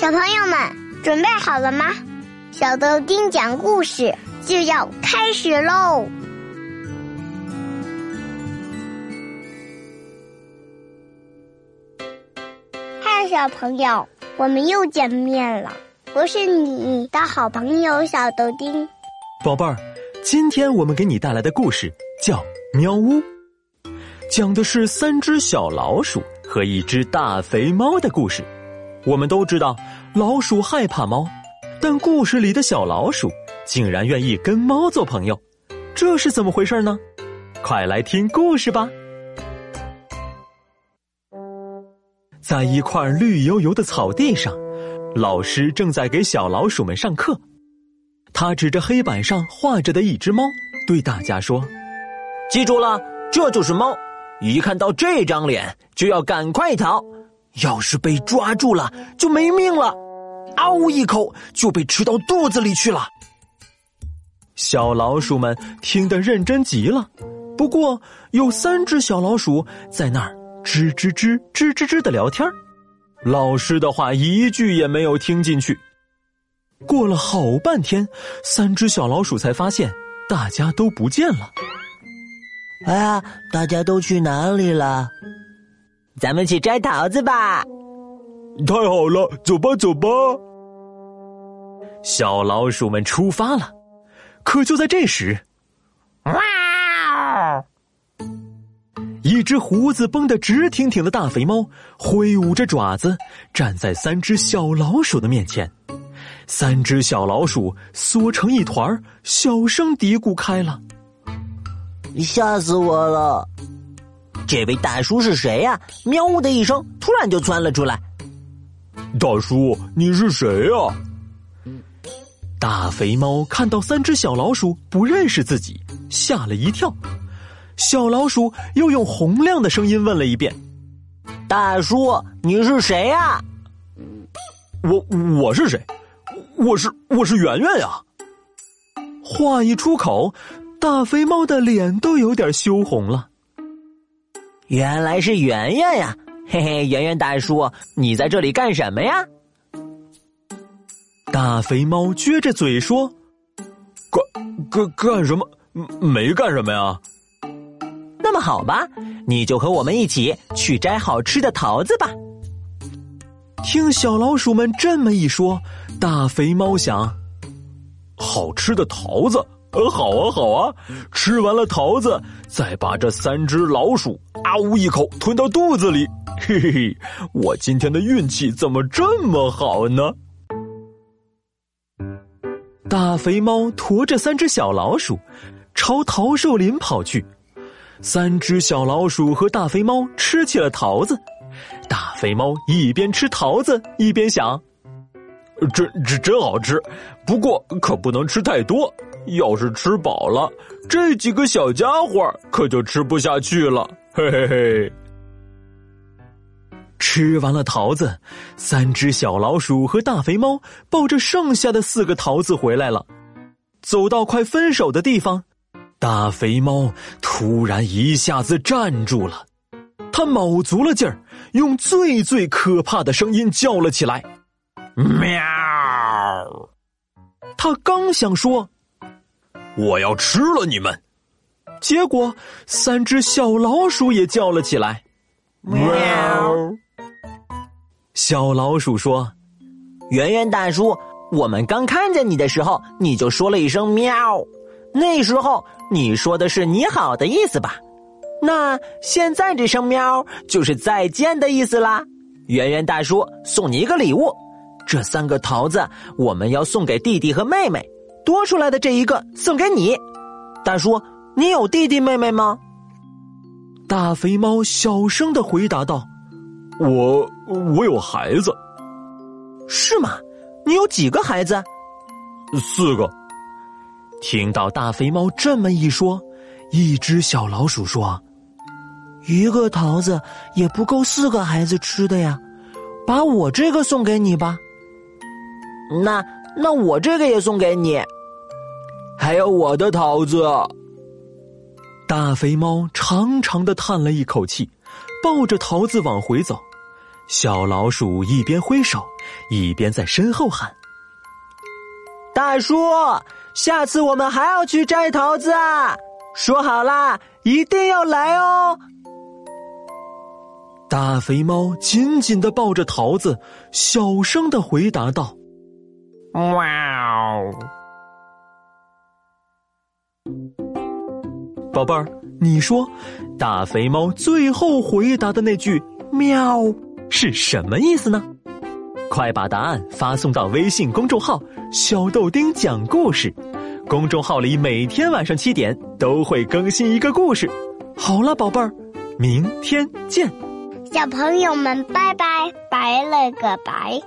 小朋友们准备好了吗？小豆丁讲故事就要开始喽！嗨，小朋友，我们又见面了。我是你的好朋友小豆丁，宝贝儿，今天我们给你带来的故事叫《喵屋》，讲的是三只小老鼠和一只大肥猫的故事。我们都知道，老鼠害怕猫，但故事里的小老鼠竟然愿意跟猫做朋友，这是怎么回事呢？快来听故事吧！在一块绿油油的草地上，老师正在给小老鼠们上课。他指着黑板上画着的一只猫，对大家说：“记住了，这就是猫，一看到这张脸就要赶快逃。”要是被抓住了，就没命了，嗷一口就被吃到肚子里去了。小老鼠们听得认真极了，不过有三只小老鼠在那儿吱吱吱吱吱吱的聊天老师的话一句也没有听进去。过了好半天，三只小老鼠才发现大家都不见了。哎呀，大家都去哪里了？咱们去摘桃子吧！太好了，走吧，走吧！小老鼠们出发了。可就在这时，哇！一只胡子绷得直挺挺的大肥猫挥舞着爪子，站在三只小老鼠的面前。三只小老鼠缩成一团，小声嘀咕开了：“吓死我了！”这位大叔是谁呀？喵呜的一声，突然就窜了出来。大叔，你是谁呀？大肥猫看到三只小老鼠不认识自己，吓了一跳。小老鼠又用洪亮的声音问了一遍：“大叔，你是谁呀？”“我我是谁？我是我是圆圆呀。”话一出口，大肥猫的脸都有点羞红了。原来是圆圆呀，嘿嘿，圆圆大叔，你在这里干什么呀？大肥猫撅着嘴说：“干干干什么？没干什么呀。”那么好吧，你就和我们一起去摘好吃的桃子吧。听小老鼠们这么一说，大肥猫想：好吃的桃子。呃，好啊，好啊！吃完了桃子，再把这三只老鼠啊呜一口吞到肚子里。嘿嘿嘿，我今天的运气怎么这么好呢？大肥猫驮着三只小老鼠，朝桃树林跑去。三只小老鼠和大肥猫吃起了桃子。大肥猫一边吃桃子，一边想：真真真好吃，不过可不能吃太多。要是吃饱了，这几个小家伙可就吃不下去了。嘿嘿嘿！吃完了桃子，三只小老鼠和大肥猫抱着剩下的四个桃子回来了。走到快分手的地方，大肥猫突然一下子站住了，他卯足了劲儿，用最最可怕的声音叫了起来：“喵！”他刚想说。我要吃了你们！结果三只小老鼠也叫了起来。喵！小老鼠说：“圆圆大叔，我们刚看见你的时候，你就说了一声喵，那时候你说的是你好的意思吧？那现在这声喵就是再见的意思啦。圆圆大叔送你一个礼物，这三个桃子我们要送给弟弟和妹妹。”多出来的这一个送给你，大叔，你有弟弟妹妹吗？大肥猫小声的回答道：“我我有孩子，是吗？你有几个孩子？四个。”听到大肥猫这么一说，一只小老鼠说：“一个桃子也不够四个孩子吃的呀，把我这个送给你吧。”那。那我这个也送给你，还有我的桃子。大肥猫长长的叹了一口气，抱着桃子往回走。小老鼠一边挥手，一边在身后喊：“大叔，下次我们还要去摘桃子啊！说好啦，一定要来哦！”大肥猫紧紧的抱着桃子，小声的回答道：“哇哦！”宝贝儿，你说，大肥猫最后回答的那句“喵”是什么意思呢？快把答案发送到微信公众号“小豆丁讲故事”，公众号里每天晚上七点都会更新一个故事。好了，宝贝儿，明天见。小朋友们，拜拜，拜了个拜。